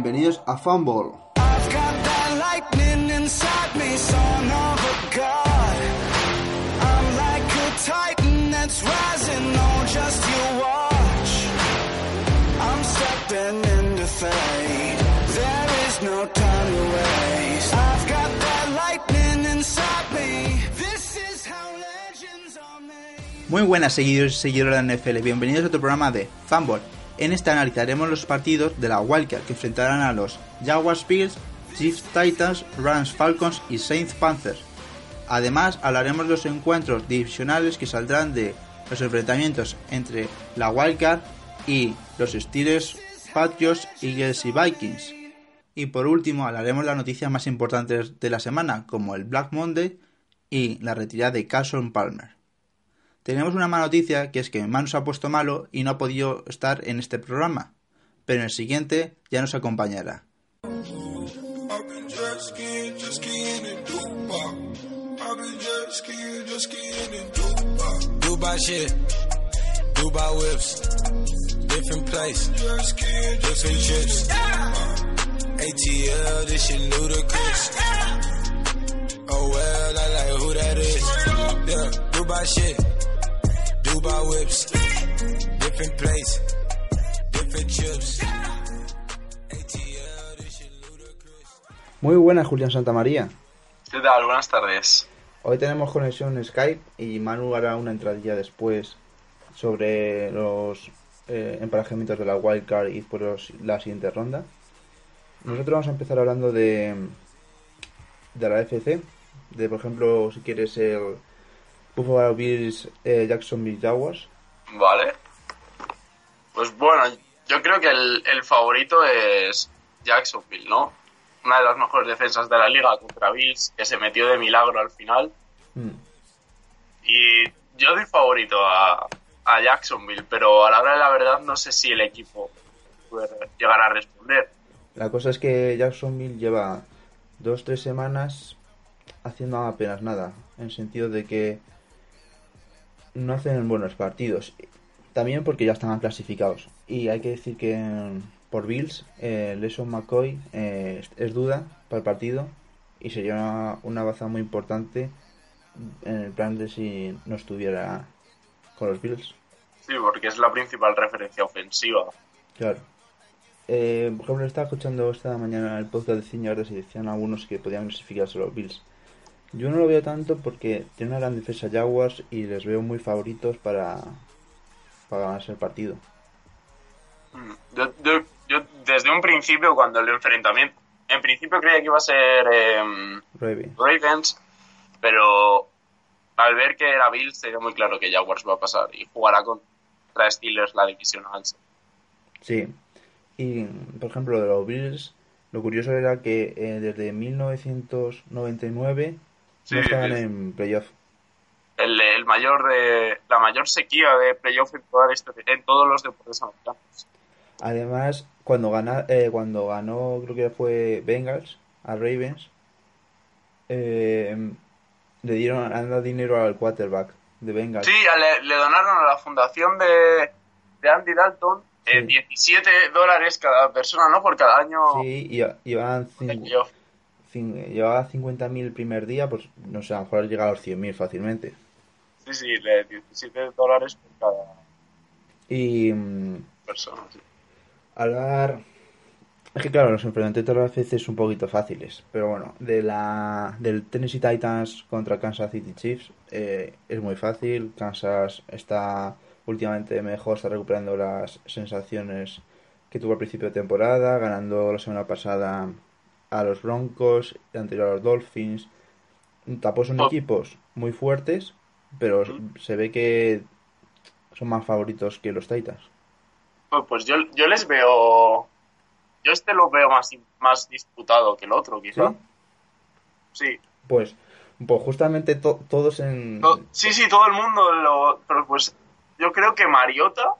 Bienvenidos a Fumble. Muy buenas seguidores y seguidoras de NFL, bienvenidos a otro programa de Fanball. En este analizaremos los partidos de la Wildcard que enfrentarán a los Jaguars Bills, Chiefs Titans, Rams Falcons y Saints Panthers. Además hablaremos de los encuentros divisionales que saldrán de los enfrentamientos entre la Wildcard y los Steelers, Patriots, Eagles y Vikings. Y por último hablaremos de las noticias más importantes de la semana como el Black Monday y la retirada de Carson Palmer. Tenemos una mala noticia que es que Manu se ha puesto malo y no ha podido estar en este programa, pero en el siguiente ya nos acompañará. Oh well, I like who that is. Dubai whips, different place, different. Muy buenas, Julián Santamaría. ¿Qué tal? Buenas tardes. Hoy tenemos conexión Skype y Manu hará una entradilla después sobre los eh, emparejamientos de la Wildcard y por los- la siguiente ronda. Nosotros vamos a empezar hablando de, de la FC, de por ejemplo, si quieres el Buffalo Bills eh, Jacksonville Jaguars. Vale. Pues bueno, yo creo que el, el favorito es Jacksonville, ¿no? Una de las mejores defensas de la liga contra Bills, que se metió de milagro al final. Mm. Y yo doy favorito a, a Jacksonville, pero a la hora de la verdad no sé si el equipo puede llegar a responder. La cosa es que Jacksonville lleva dos tres semanas haciendo apenas nada, en el sentido de que no hacen buenos partidos. También porque ya estaban clasificados. Y hay que decir que mm, por Bills, eh, Leson McCoy eh, es- duda para el partido y sería una, una baza muy importante en el plan de si no estuviera con los Bills. Sí, porque es la principal referencia ofensiva. Claro. Eh, por ejemplo, estaba escuchando esta mañana el podcast de Ciñardes y decían algunos que podían clasificarse los Bills. Yo no lo veo tanto porque tiene una gran defensa Jaguars y les veo muy favoritos para, para ganarse el partido. Yo, yo- yo desde un principio, cuando el enfrentamiento... En principio creía que iba a ser... em, Ravens. Ravens, pero al ver que era Bills, se dio muy claro que Jaguars va a pasar y jugará contra Steelers la división. Sí. Y, por ejemplo, lo de los Bills, lo curioso era que eh, desde 1999 Sí, no estaban sí. en playoff. El, el mayor de, la mayor sequía de playoff en, toda esta- en todos los deportes americanos. Además, cuando, gana, eh, cuando ganó, creo que fue Bengals a Ravens, eh, le dieron han dado dinero al quarterback de Bengals. Sí, le, le donaron a la fundación de, de Andy Dalton eh, Sí. 17 dólares cada persona, ¿no? Por cada año Sí, y playoff. cin- llevaba 50.000 el primer día, pues no sé, a lo mejor llega a los 100.000 fácilmente. Sí, sí, de 17 dólares por cada Y mm, persona. sí. hablar... Es que claro, los enfrentamientos a veces son un poquito fáciles, pero bueno, de la del Tennessee Titans contra Kansas City Chiefs eh, es muy fácil. Kansas está últimamente mejor, está recuperando las sensaciones que tuvo al principio de temporada, ganando la semana pasada a los Broncos, anterior a los Dolphins. Tampoco son Oh. equipos muy fuertes, pero se ve que son más favoritos que los Titans. Pues, Pues yo, yo les veo. Yo este lo veo más, más disputado que el otro, quizá. ¿Sí? Sí. Pues, pues justamente to- todos en... Sí, sí, todo el mundo lo. Pero pues yo creo que Mariota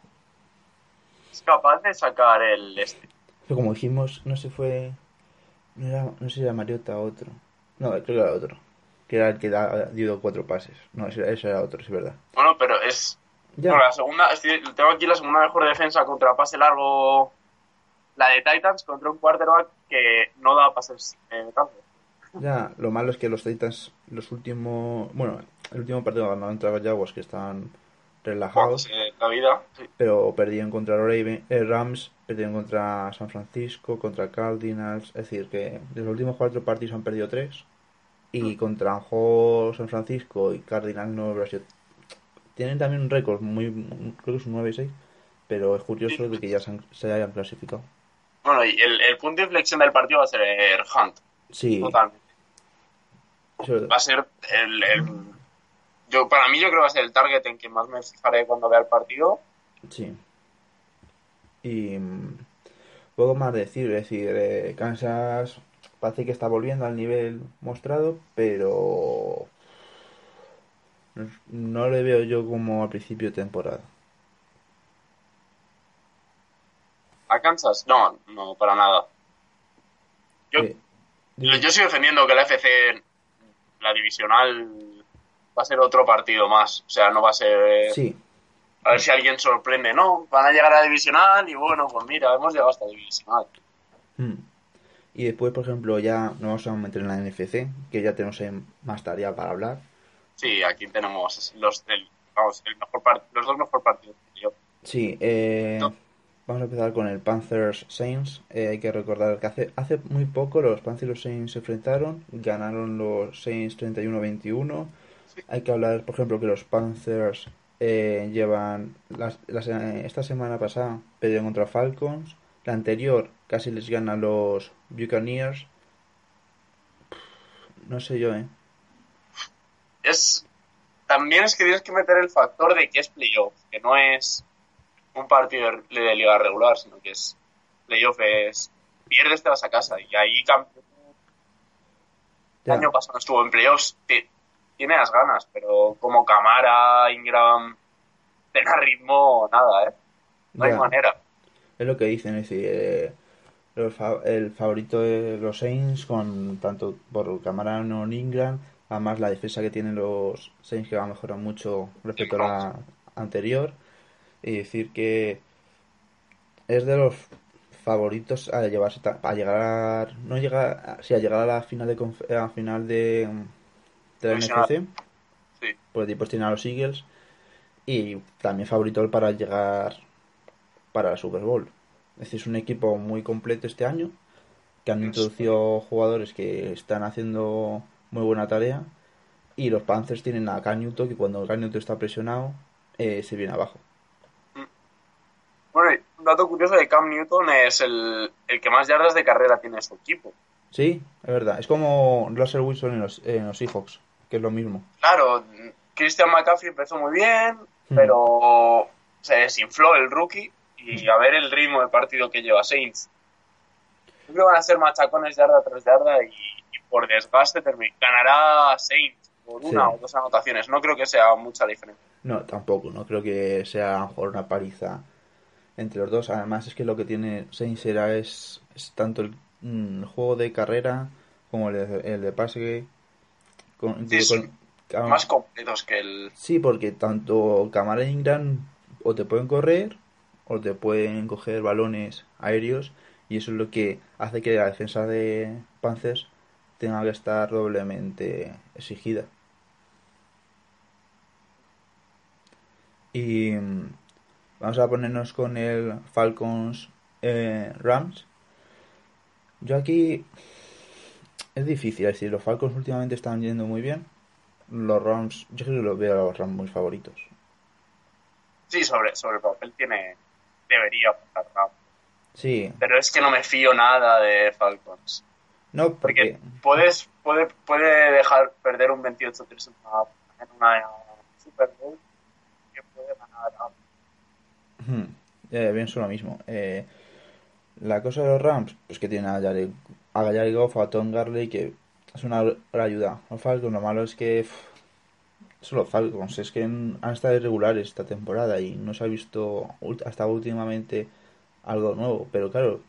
es capaz de sacar el este. Pero como dijimos, no se fue... No, era, no sé si era Mariota o otro. No, creo que era otro. Que era el que da, dio cuatro pases. No, ese, ese era otro, es verdad. Bueno, pero es. Ya. Bueno, la segunda. estoy- tengo aquí la segunda mejor defensa contra pase largo la de Titans contra un quarterback que no da pases eh, tanto. Ya, lo malo es que los Titans, los últimos. Bueno, el último partido ganaron contra los Jaguars que están relajados, la vida. sí. pero perdieron contra Raven- eh, Rams, perdieron contra San Francisco, contra Cardinals. Es decir, que de los últimos cuatro partidos han perdido tres. Y contra a lo mejor, San Francisco y Cardinals no habrá sido- Tienen también un récord muy. Creo que es un 9 y 6. Pero es curioso de que ya se, han- se hayan clasificado. Bueno, y el, el punto de inflexión del partido va a ser Hunt. Sí, Totalmente. Va a ser el, el- yo Para mí, yo creo que va a ser el target en que más me fijaré cuando vea el partido. Sí. Y mm, poco más decir, es decir, eh, Kansas parece que está volviendo al nivel mostrado, pero no, le veo yo como al principio de temporada. ¿A Kansas? No, no, para nada. Yo, Eh, yo sigo defendiendo que la FC, la divisional, va a ser otro partido más. O sea, no va a ser. Sí, A ver si alguien sorprende. No, van a llegar a divisional y bueno, pues mira, hemos llegado hasta divisional. mm. Y después, por ejemplo, ya nos vamos a meter en la NFC, que ya tenemos más tarea para hablar. Sí, aquí tenemos los, del, vamos, el mejor part- los dos mejores partidos. yo. Sí, eh, No. vamos a empezar con el Panthers Saints. Eh, hay que recordar que hace, hace muy poco los Panthers y los Saints se enfrentaron, ganaron los Saints 31-21. Hay que hablar, por ejemplo, que los Panthers eh, llevan las, las- eh, esta semana pasada perdieron contra Falcons, la anterior casi les gana a los Buccaneers. No sé yo, ¿eh? Es, también es que tienes que meter el factor de que es playoff, que no es un partido de, liga regular, sino que es playoff, es pierdes, te vas a casa. Y ahí campeón. El año pasado estuvo en playoffs, tiene las ganas, pero como Camara, Ingram, tenga ritmo, nada, ¿eh? No hay manera. Es lo que dicen, es decir, eh, fa- el favorito de los Saints con tanto por Camarano Ingram, además la defensa que tienen los Saints que va a mejorar mucho respecto a la anterior y decir que es de los favoritos a llevarse a llegar no llegar a- sí, a llegar a la final de a final de, de la Divisional. NFC Sí. pues después tiene a los Eagles y también favorito para llegar para el Super Bowl. Es decir, es un equipo muy completo este año, que han introducido jugadores que están haciendo muy buena tarea y los Panthers tienen a Cam Newton que cuando Cam Newton está presionado eh, se viene abajo. Bueno, y un dato curioso de Cam Newton es el, el que más yardas de carrera tiene en su equipo. Sí, es verdad. Es como Russell Wilson en los, en los Seahawks, que es lo mismo. Claro, Christian McCaffrey empezó muy bien, Hmm. pero se desinfló el rookie y a ver el ritmo de partido que lleva Saints. Creo que van a ser machacones yarda tras yarda y, y por desgaste ganará Saints por una Sí. o dos anotaciones. No creo que sea mucha diferencia. No, tampoco, no creo que sea a lo mejor una paliza entre los dos. Además es que lo que tiene Saints era es, es tanto el mm, juego de carrera como el de, el de pase. Con, Sí, Más completos que el... sí, porque tanto Camara e Ingram o te pueden correr o te pueden coger balones aéreos y eso es lo que hace que la defensa de Panthers tenga que estar doblemente exigida. Y mm, vamos a ponernos con el Falcons eh, Rams. Yo aquí es difícil, es decir, los Falcons últimamente están yendo muy bien. Los Rams, yo creo que los veo a los Rams muy favoritos. Sí, sobre, sobre el papel tiene... Debería pasar, ¿no? Sí, Pero es que no me fío nada de Falcons. no, Porque porque puedes, puede, puede dejar perder un 28-3 en una, en una Super Bowl que puede ganar a Ujú. Eh, bien, son lo mismo. Eh, la cosa de los Rams, pues que tienen a Jared, a Goff, a Tom Garley, que es una gran ayuda. Los Falcons, lo malo es que pff, son los Falcons, es que han estado irregulares esta temporada y no se ha visto hasta últimamente algo nuevo. Pero claro,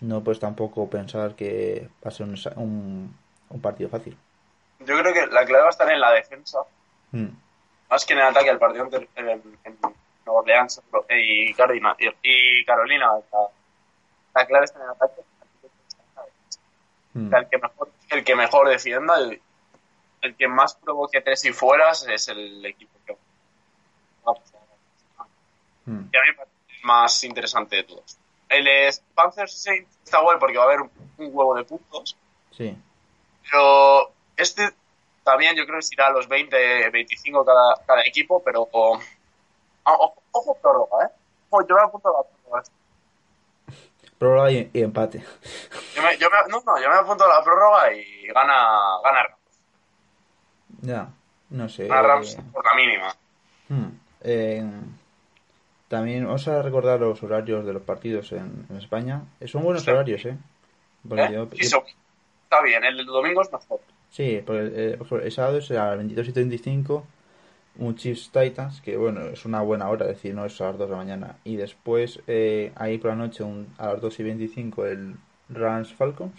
no puedes tampoco pensar que va a ser un, un, un partido fácil. Yo creo que la clave va a estar en la defensa, Mm. más que en el ataque. El partido en, en, en Nueva Orleans y, Cardinal, y, y Carolina está, la clave está en el ataque. Mm. O sea, el que mejor, el que mejor defienda, el, el que más provoque tres y fueras es el equipo que va a pasar. Mm. Y a mí me parece el más interesante de todos. El es Panzer Saints está guay porque va a haber un, un huevo de puntos, Sí. pero este también yo creo que se irá a los 20, 25 cada, cada equipo, pero ah, ojo, ojo prórroga, ¿eh? Ojo, yo me apunto a la prórroga. Prórroga y, y empate. Yo me, yo me- no, no, yo me apunto a la prórroga y gana, gana Rams. Ya, no sé. Gana Rams eh, por la mínima. Eh, también vamos a recordar los horarios de los partidos en, en España. Eh, Son buenos Sí. horarios, ¿eh? ¿Eh? yo- Sí, yo- está bien, el domingo es mejor. Sí, porque el sábado es a las 22 y 35, un Chiefs Titans, que bueno, es una buena hora, es decir, no es a las 2 de la mañana. Y después, eh, ahí por la noche, un- a las 2 y 25, el Rams Falcons.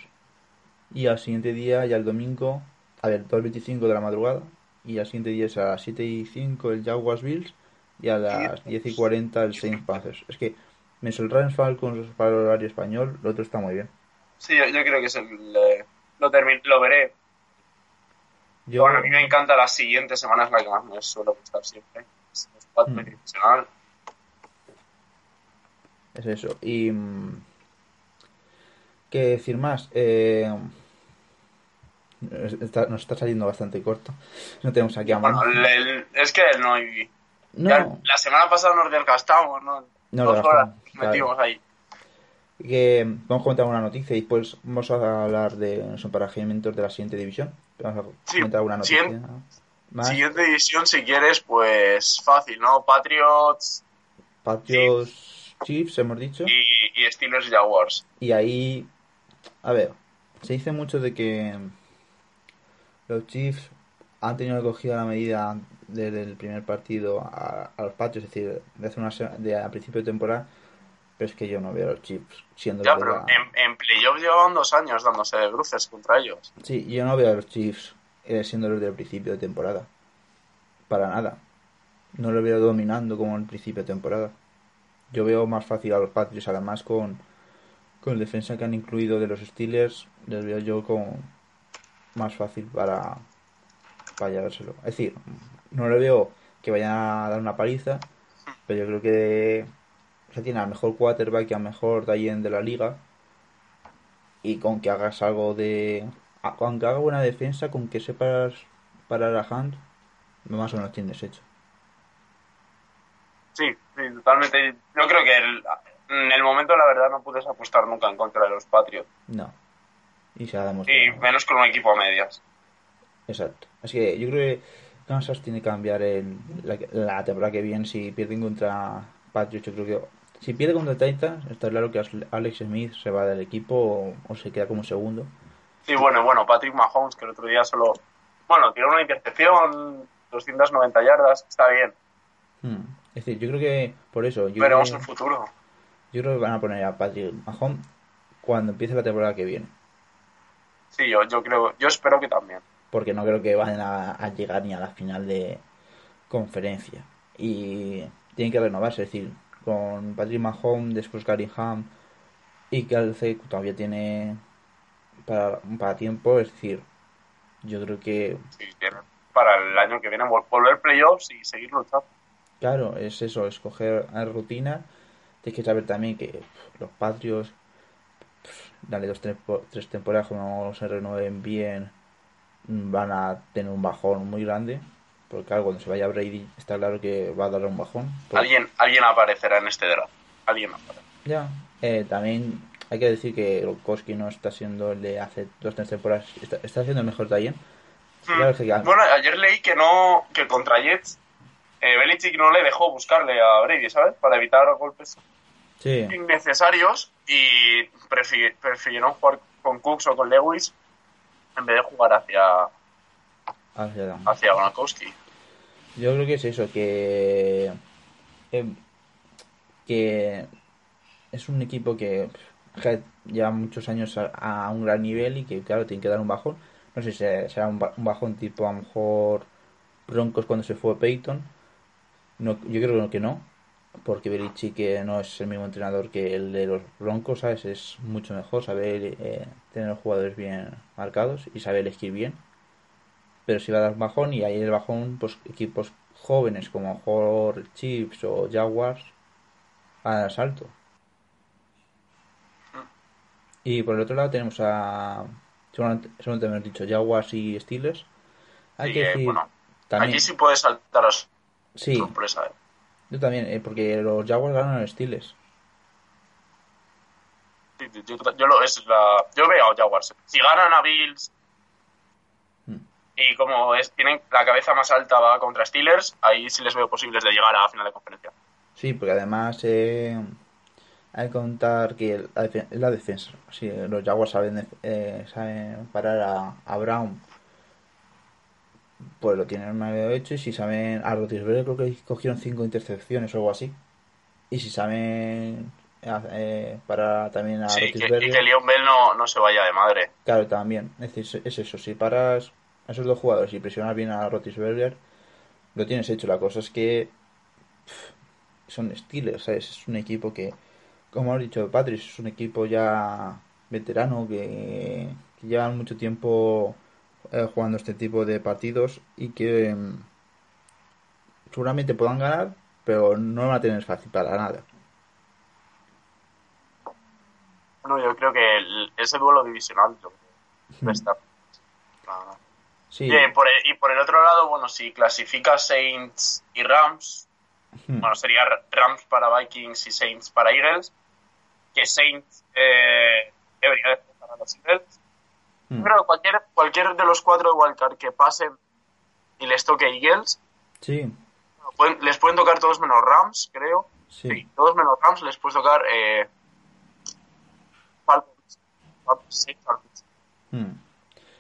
Y al siguiente día, ya el domingo, a ver, 2.25 de la madrugada. Y al siguiente día es a las 7 y 5 el Jaguars Bills. Y a las 10 y 40 el Saints Panthers. Es que, menos el Rams Falcons para el horario español, lo otro está muy bien. Sí, yo, yo creo que es el. eh, lo, lo veré. Yo, Bueno, a mí me encanta las siguientes semanas, la que más me suele gustar siempre. Es Mm. Es eso. Y. mm, ¿Qué decir más? Eh, está- nos está saliendo bastante corto. No tenemos aquí a Bueno, el- el- es que no hay. No, ya la semana pasada nos desgastamos, ¿no? No, Dos horas claro. metimos ahí. que vamos a comentar una noticia y después vamos a hablar de los emparejamientos de la siguiente división. Vamos a Sí, alguna noticia. siguiente- Más Siguiente división, si quieres, pues fácil, ¿no? Patriots Patriots Chiefs, hemos dicho. y, y Steelers Jaguars. Y ahí, a ver, se dice mucho de que los Chiefs han tenido coger la medida desde el primer partido a, a los Patriots, es decir, de hace una de a principio de temporada, pero es que yo no veo a los Chiefs siendo Ya, los de pero la- en, en playoff llevaban dos años dándose de bruces contra ellos. Sí, yo no veo a los Chiefs eh, siendo los del principio de temporada. Para nada. No lo veo dominando como en el principio de temporada. Yo veo más fácil a los Patriots, además con, con el defensa que han incluido de los Steelers, les veo yo como más fácil para, para llevárselo. Es decir, no le veo que vayan a dar una paliza, pero yo creo que sea, tiene al mejor quarterback y al mejor Tayen de la liga. Y con que hagas algo de. a- Con que haga buena defensa, con que sepas parar a Hunt, más o menos tienes hecho. Sí, sí, totalmente. Yo creo que el- en el momento, la verdad, no puedes apostar nunca en contra de los Patriots. No. Y se ha. Y menos con un equipo a medias. Exacto. Así que yo creo que Kansas tiene que cambiar el, la, la temporada que viene. Si pierden contra Patriots, yo creo que. Si pierde contra Titans, está claro que Alex Smith se va del equipo o, o se queda como segundo. Sí, bueno, bueno, Patrick Mahomes, que el otro día solo. Bueno, tiró una intercepción, 290 yardas, está bien. Hmm. Es decir, yo creo que por eso. Yo Veremos creo, el futuro. yo creo que van a poner a Patrick Mahomes cuando empiece la temporada que viene. Sí, yo, yo creo, yo espero que también. porque no creo que vayan a, a llegar ni a la final de conferencia. Y tienen que renovarse, es decir, con Patrick Mahomes, después Gary Ham y Kelsey todavía tiene para, para tiempo, es decir, yo creo que, Sí, para el año que viene vol- volver playoffs y seguir luchando. claro, es eso, escoger a rutina. Tienes que saber también que pff, los Patriots, pff, dale dos, tres, po- tres temporadas, como no se renueven bien, van a tener un bajón muy grande. Porque claro, cuando se vaya Brady está claro que va a dar un bajón. Porque- Alguien, alguien aparecerá en este draft. Alguien aparecerá. Ya. Eh, también hay que decir que Gronkowski no está siendo el de hace dos tres temporadas. Está, está siendo el mejor que- Mm. Bueno, ayer leí que no, que contra Jets, eh, Belichick no le dejó buscarle a Brady, ¿sabes? Para evitar golpes Sí, innecesarios y prefi- prefirieron jugar con Cooks o con Lewis en vez de jugar hacia, hacia- hacia Gronkowski. Yo creo que es eso, que. eh, que es un equipo que pff, lleva muchos años a, a un gran nivel y que, claro, tiene que dar un bajón. No sé si será un, ba- un bajón tipo a lo mejor Broncos cuando se fue Peyton. No, yo creo que no. porque Belichick que no es el mismo entrenador que el de los Broncos, ¿sabes? Es mucho mejor saber eh, tener los jugadores bien marcados y saber elegir bien. Pero si va a dar bajón y ahí el bajón, pues equipos jóvenes como Horror, Chips o Jaguars al asalto. Y por el otro lado tenemos a, seguramente, seguramente hemos dicho Jaguars y Steelers. Hay Sí, que eh, decir bueno, también, Aquí sí puede saltar a sí, sorpresa. eh. yo también, eh, porque los Jaguars ganan a Steelers. Sí, Yo, yo lo, es la, yo veo a Jaguars. Si ganan a Bills. Y como es, tienen la cabeza más alta va contra Steelers, ahí sí les veo posibles de llegar a final de conferencia. Sí, porque además eh, hay que contar que es la defensa. Sí, los Jaguars saben, eh, saben parar a, a Brown, pues lo tienen medio hecho. Y si saben a Rotisberger, creo que cogieron cinco intercepciones o algo así. Y si saben eh, parar también a Sí, que, y que Leon Bell no, no se vaya de madre. claro, también. Es, decir, es eso, si paras a esos dos jugadores y presionas bien a Rotisberger, lo tienes hecho. La cosa es que pff, son Steelers, ¿sabes? Es un equipo que, como ha dicho Patrick, es un equipo ya veterano que, que llevan mucho tiempo eh, jugando este tipo de partidos y que mm, seguramente puedan ganar, pero no lo van a tener fácil para nada. Bueno, yo creo que el- ese duelo divisional yo creo que va a estar. Ah. Sí, Y, eh, por el, y por el otro lado, bueno, si clasifica Saints y Rams, Hmm. bueno, sería Rams para Vikings y Saints para Eagles, que Saints eh, debería de para los Eagles. mm, Pero cualquier, cualquier de los cuatro de Wildcard que pasen y les toque Eagles, sí, pueden- les pueden tocar todos menos Rams, creo. sí. Sí, todos menos Rams les puede tocar eh, Falcons. Falcons, sí, Falcons.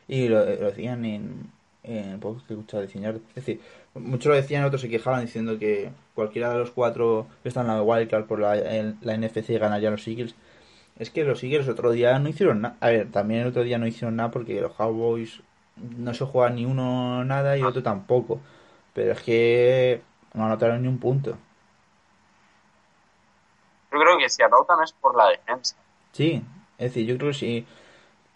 Y lo, lo decían en, en pocos que he escuchado diseñar. Es decir, muchos lo decían, otros se quejaban diciendo que cualquiera de los cuatro que están en la wildcard por la, en la NFC ganaría a los Eagles. Es que los Eagles otro día no hicieron nada. A ver, también el otro día no hicieron nada porque los Cowboys no se juega ni uno nada y otro tampoco. Pero es que no anotaron ni un punto. Yo creo que si anotan es por la defensa. Sí, es decir, yo creo que sí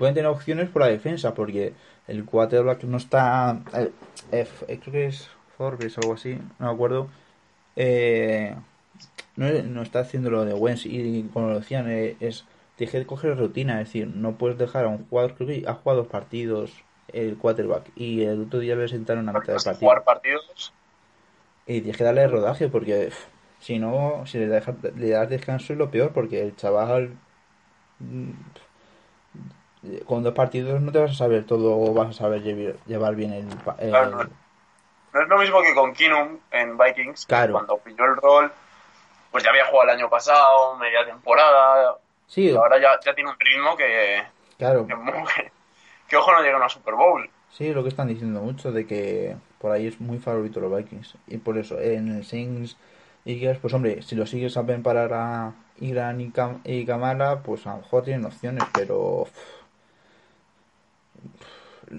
pueden tener opciones por la defensa, porque el quarterback no está. eh, eh, creo que es Forbes o algo así, no me acuerdo. Eh, no, no está haciendo lo de Wentz, y como lo decían, eh, es. Deje de coger rutina, es decir, no puedes dejar a un jugador, creo que ha jugado dos partidos el quarterback, y el otro día le sentaron a mitad del partido. Jugar partidos. Y tienes que darle rodaje porque pff, si no, si le, das descanso es lo peor porque el chaval mm, pff, con dos partidos no te vas a saber todo o vas a saber llevar, bien el, el- Claro, no. No es lo mismo que con Kinum en Vikings. Claro. Cuando pilló el rol, pues ya había jugado el año pasado, media temporada. Sí, Y ahora ya, ya tiene un ritmo que, claro, que, que- que ojo no llega a una Super Bowl. sí, lo que están diciendo mucho de que por ahí es muy favorito los Vikings y por eso en el Saints Eagles, pues hombre, si los sigues saben parar a Iran y, Cam- y Kamala, pues a lo mejor tienen opciones, pero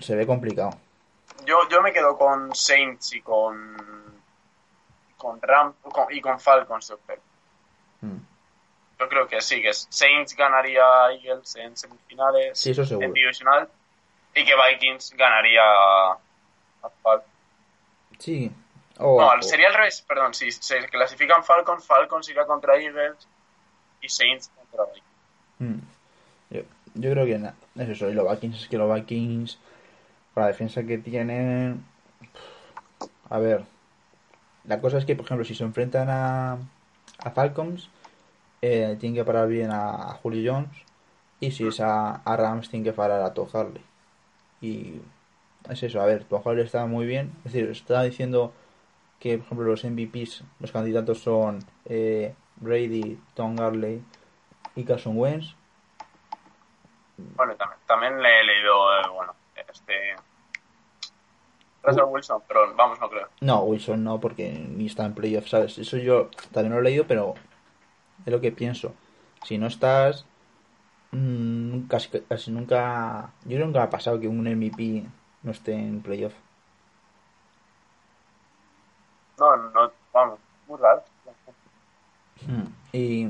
se ve complicado. Yo, yo me quedo con Saints y con con con- y con Falcons. yo creo. Mm. Yo creo que sí, que Saints ganaría a Eagles en semifinales, Sí, eso seguro. en divisional, y que Vikings ganaría a Falcons. Sí. O- No, o- sería al revés, perdón. Si se clasifican Falcons, Falcons irá contra Eagles y Saints contra Vikings. Mm. Yo, yo creo que na- es eso. Y los Vikings, es que los Vikings, con la defensa que tienen. A ver. La cosa es que, por ejemplo, si se enfrentan a, a Falcons, eh, tienen que parar bien a, a Julio Jones. Y si es a, a Rams, tienen que parar a Todd Harley. Y es eso, a ver, Todd Harley está muy bien. Es decir, está diciendo que, por ejemplo, los MVPs, los candidatos son eh, Brady, Tom Garley y Carson Wentz. Bueno, también, también le he leído, eh, bueno, este. Russell Wilson, pero vamos, no creo. No, Wilson no, porque ni está en playoff, ¿sabes? Eso yo también lo he leído, pero es lo que pienso. Si no estás, mm, casi, casi nunca. Yo nunca ha pasado que un MVP no esté en playoff. No, no, vamos, muy raro. Y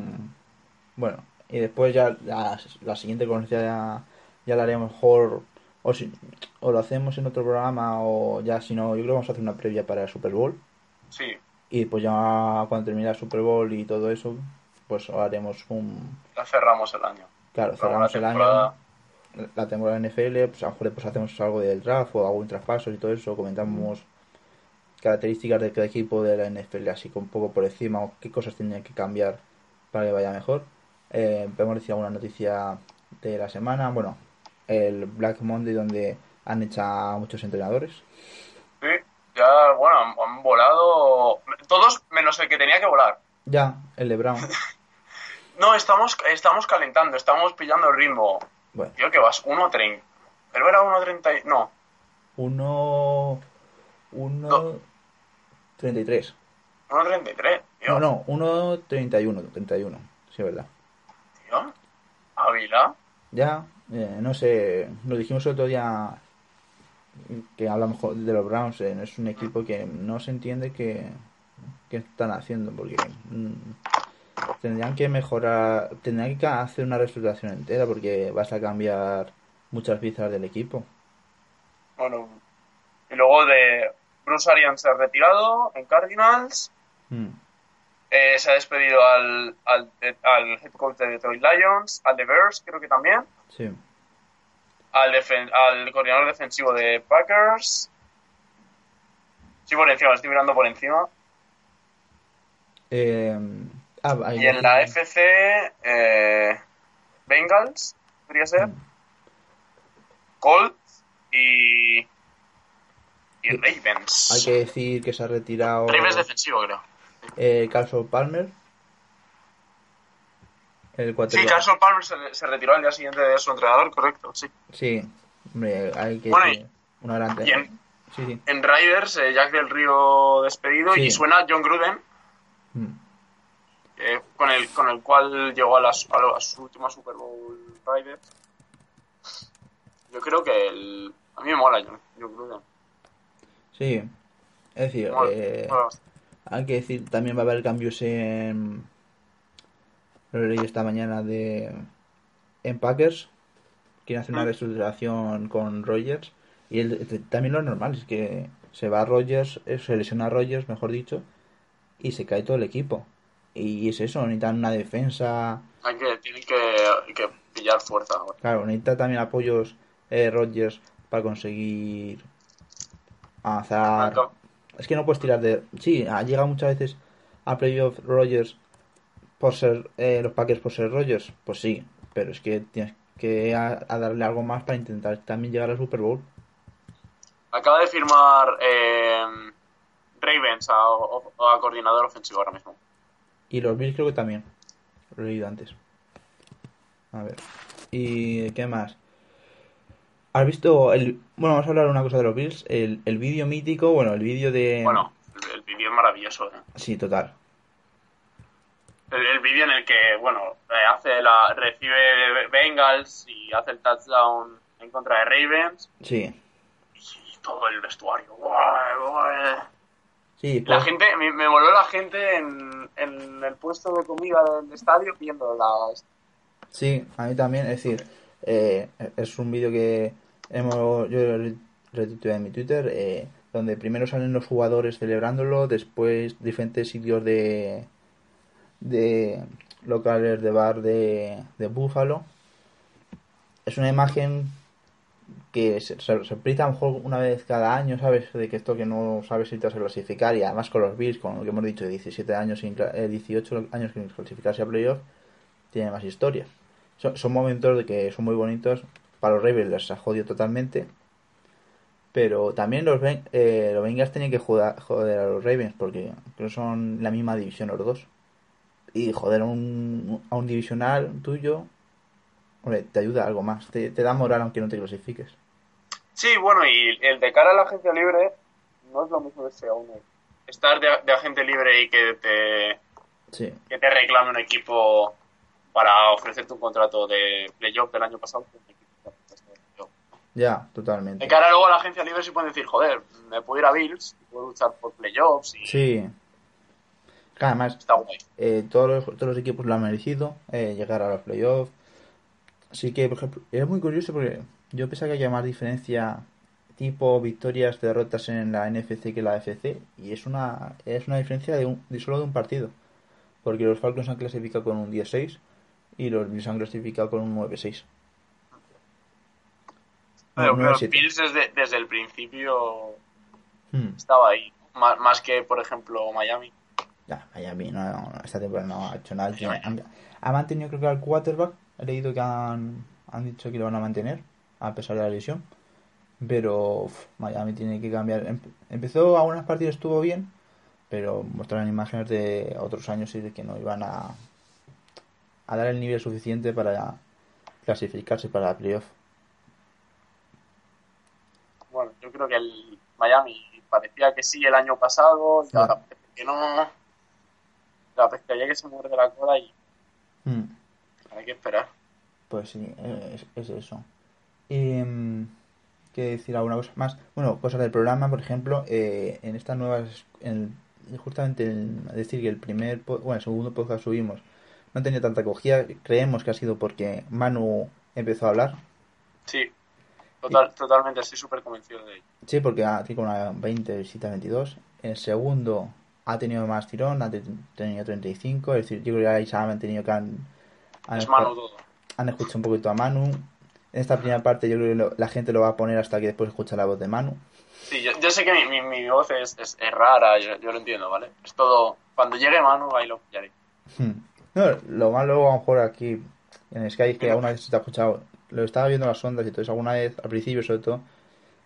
bueno, y después ya la, la siguiente conferencia ya, ya la haremos mejor, o, si, o lo hacemos en otro programa, o ya si no, yo creo que vamos a hacer una previa para el Super Bowl. Sí, Y pues ya cuando termine el Super Bowl y todo eso, pues haremos un... ya cerramos el año. Claro, cerramos el año, la temporada de NFL, pues a lo mejor pues hacemos algo del draft o algún traspaso y todo eso, comentamos características de cada equipo de la NFL, así que un poco por encima, o qué cosas tendrían que cambiar para que vaya mejor. Eh, podemos decir alguna noticia de la semana, bueno, el Black Monday donde han a muchos entrenadores. Sí, ya, bueno, han, han volado. Todos menos el que tenía que volar. Ya, el de Brown. No, estamos, estamos calentando, estamos pillando el ritmo. Bueno, Tío, que vas 1.30. Pero era 1.30. y- No, uno... Uno... No. 33. 1.33. No, no, 1.31, 31, sí, es verdad. Ávila. Ya, eh, no sé, lo dijimos el otro día que hablamos de los Browns, eh, es un equipo que no se entiende qué, qué están haciendo, porque mm, tendrían que mejorar, tendrían que hacer una reestructuración entera, porque vas a cambiar muchas piezas del equipo. Bueno. Y luego de Bruce Arians se ha retirado en Cardinals. Mm, Eh, se ha despedido al, al, al head coach de Detroit Lions, al de Bears, creo que también. sí, al, defen- al coordinador defensivo de Packers. Sí, por encima, estoy mirando por encima. Eh, ah, Y en la FC, eh, Bengals, podría ser. Mm. Colts y. Y Ravens. hay que decir que se ha retirado Ravens defensivo, creo. Eh, Carson Palmer, el Sí. Carson Palmer se, se retiró al día siguiente de su entrenador, correcto, sí. Sí, hombre, hay que Bueno, una gran en- Sí, sí. En Riders, eh, Jack del Río despedido Sí. y suena John Gruden, Mm. eh, con, el, con el cual llegó a, las, a, su última Super Bowl Riders. Yo creo que el, a mí me mola John, John Gruden. Sí, es decir, Mola- eh, mola. Hay que decir, también va a haber cambios en. Lo leí esta mañana de. En Packers. Quieren hacer una Mm. reestructuración con Rogers. Y el- también lo normal es que se va Rogers, eh, se lesiona Rogers, mejor dicho, y se cae todo el equipo. Y es eso, necesitan una defensa. Hay que, tienen que, que pillar fuerza ahora. Claro, necesita también apoyos eh, Rodgers para conseguir avanzar. Acá- Es que no puedes tirar de. Sí, ha llegado muchas veces a playoff Rodgers por ser eh, los Packers por ser Rodgers. Pues sí, pero es que tienes que a, a darle algo más para intentar también llegar al Super Bowl. Acaba de firmar eh, Ravens a, a coordinador ofensivo ahora mismo. Y los Bills creo que también. Lo he leído antes. A ver. ¿Y qué más? ¿Has visto el... Bueno, vamos a hablar una cosa de los Bills. El, el vídeo mítico, bueno, el vídeo de... Bueno, el, vídeo es maravilloso. ¿eh? Sí, total. El, el vídeo en el que, bueno, eh, hace la recibe Bengals y hace el touchdown en contra de Ravens Sí. y todo el vestuario. Sí, La pues- gente, me, me voló la gente en, en el puesto de comida del estadio viendo la... Sí, a mí también. Es decir, eh, es un vídeo que hemos, yo retuiteé en mi Twitter, eh, donde primero salen los jugadores celebrándolo, después diferentes sitios de, de locales de bar de, de Búfalo. Es una imagen que se, se, se a lo mejor una vez cada año, ¿sabes? De que esto que no sabes si te vas a clasificar y además con los Bills, con lo que hemos dicho, 17 años, sin, cla- eh, 18 años sin clasificarse a playoff, tiene más historia. Son momentos de que son muy bonitos. Para los Ravens les ha jodido totalmente. Pero también los, eh, los Bengals tienen que joder, joder a los Ravens porque creo que son la misma división los dos. Y joder a un, a un divisional tuyo, hombre, te ayuda algo más. Te, te da moral aunque no te clasifiques. Sí, bueno, y el de cara a la agencia libre no es lo mismo que sea uno. Estar de, de agente libre y que te, Sí, que te reclame un equipo para ofrecerte un contrato de playoff del año pasado. que un equipo que ofrece de playoff. Ya, totalmente. De cara luego a la agencia libre sí pueden decir, joder, me puedo ir a Bills, puedo luchar por playoffs y Sí. Además, está guay. eh, todos, los, todos los equipos lo han merecido, eh, llegar a los playoffs. Así que, por ejemplo, es muy curioso porque yo pensaba que había más diferencia tipo victorias, derrotas en la NFC que la AFC y es una es una diferencia de, un, de solo de un partido. Porque los Falcons han clasificado con un 10-6 y los Bills han clasificado con un 9-6. Pero, pero 9-7. Bills desde, desde el principio Hmm. estaba ahí. Más, más que, por ejemplo, Miami. Ya, Miami no, esta temporada no ha hecho nada. Han, ha mantenido creo que al quarterback. He leído que han, han dicho que lo van a mantener a pesar de la lesión. Pero uf, Miami tiene que cambiar. Em- Empezó algunas partidas estuvo bien, pero mostraron imágenes de otros años y de que no iban a, a dar el nivel suficiente para clasificarse para la playoff. Bueno, yo creo que el Miami parecía que sí el año pasado, y Ah. ahora parece que no. La pescaría que se muerde la cola y Hmm. hay que esperar. Pues sí, es, es eso. Y, mm, ¿Qué decir alguna cosa más? Bueno, cosas del programa, por ejemplo, eh, en estas nuevas, en- justamente el, decir que el primer, bueno, el segundo podcast subimos, no tenía tanta acogida, creemos que ha sido porque Manu empezó a hablar. Sí, total, totalmente, estoy súper convencido de ello. Sí, porque ha tenido una 20 visitas 22. El segundo ha tenido más tirón, ha te- tenido 35. Es decir, yo creo que ahí se han mantenido que han, han Es escu- mano todo. han escuchado un poquito a Manu. En esta primera parte yo creo que lo- la gente lo va a poner hasta que después escucha la voz de Manu. Sí, yo, yo sé que mi, mi, mi voz es, es, es rara, yo, yo lo entiendo, ¿vale? Es todo. Cuando llegue Manu, ahí lo pillaré. Hmm. No, lo malo a lo mejor aquí en Sky es que alguna vez se te ha escuchado, lo estaba viendo las ondas y entonces alguna vez al principio sobre todo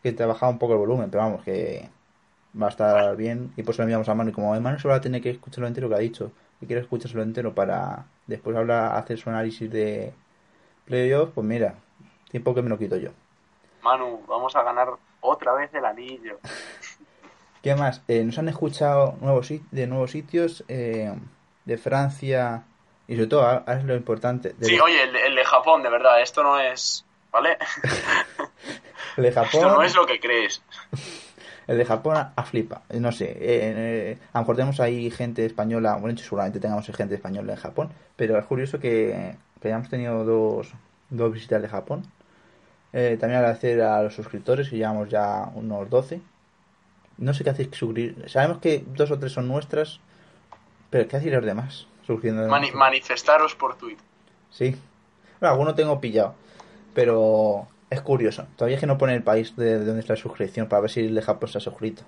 que te ha bajado un poco el volumen, pero vamos, que va a estar bien y pues lo enviamos a Manu y como Manu solo va a tener que escucharlo entero que ha dicho y quiere escuchárselo entero para después hablar, hacer su análisis de playoff, pues mira, tiempo que me lo quito yo. Manu, vamos a ganar otra vez el anillo. ¿Qué más? Eh, nos han escuchado nuevos de nuevos sitios eh, de Francia y sobre todo, ahora es lo importante, de, Sí, oye, el, de- el de Japón, de verdad, esto no es. ¿Vale? el de Esto Japón. no es lo que crees. El de Japón a, a flipa. Eh, No sé, eh, eh, a lo mejor tenemos ahí gente española, bueno, seguramente tengamos gente española en Japón, pero es curioso que, que hayamos tenido dos, dos visitas de Japón. Eh, también agradecer a los suscriptores, que llevamos ya unos 12. No sé qué hacéis que suscribir. Sabemos que dos o tres son nuestras, pero ¿qué hacéis los demás? Mani- manifestaros por Twitter. Sí. Bueno, alguno tengo pillado. Pero es curioso. Todavía es que no pone el país de, de donde está la suscripción para ver si el de Japón se ha suscrito.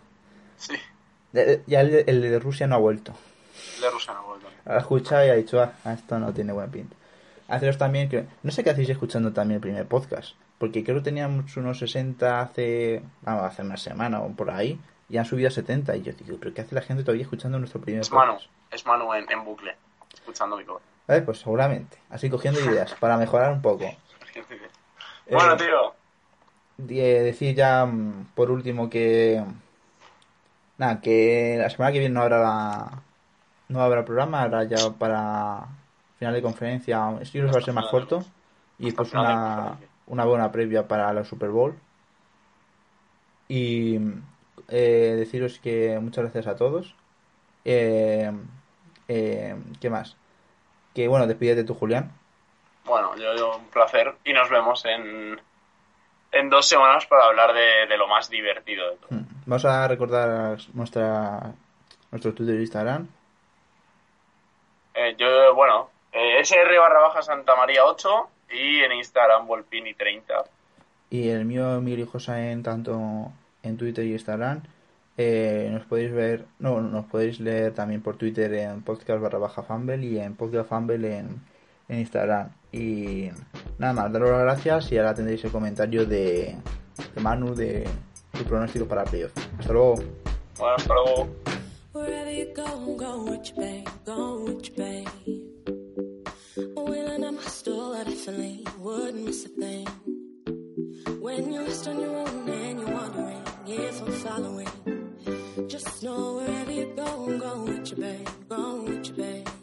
Sí, De- de- Ya el de, el de Rusia no ha vuelto. el de Rusia no vuelve. Ha escuchado y ha dicho, ah, esto no tiene buen pinta. Haceros también que... No sé qué hacéis escuchando también el primer podcast. Porque creo que teníamos unos 60 hace... Vamos, hace una semana o por ahí. Y han subido a 70. Y yo digo, ¿pero qué hace la gente todavía escuchando nuestro primer Es Manu, podcast? es Manu en, en bucle, escuchando mi voz. ¿Vale? Pues seguramente. Así cogiendo ideas para mejorar un poco. Bueno, Eh, tío, de- decir ya mm, por último que nada que la semana que viene no habrá no habrá programa habrá ya para final de conferencia que va a ser más corto y pues una, una buena previa para la Super Bowl y eh, deciros que muchas gracias a todos eh, eh, ¿qué más? que bueno despídete tú Julián bueno, yo, yo un placer y nos vemos en, en dos semanas para hablar de, de lo más divertido de todo. Mm. Vamos a recordar nuestra nuestro Twitter e Instagram Eh, yo, bueno, eh, SR barra baja Santa María 8 y en Instagram Volpini 30. Y el mío, Miguel Hijosa, en tanto en Twitter y Instagram. Eh, nos podéis ver, no, nos podéis leer también por Twitter en podcast barra baja Fumble y en podcast Fumble en, en Instagram. Y nada más, daros las gracias y ahora tendréis el comentario de, de Manu de su pronóstico para playoff. Hasta luego. Bueno, hasta luego. Wherever you go, go with your babe, go with your babe. I definitely wouldn't miss a thing. When you're lost on your own and you're wondering if I'm following, Just know wherever you go, go with your babe, Go with your babe.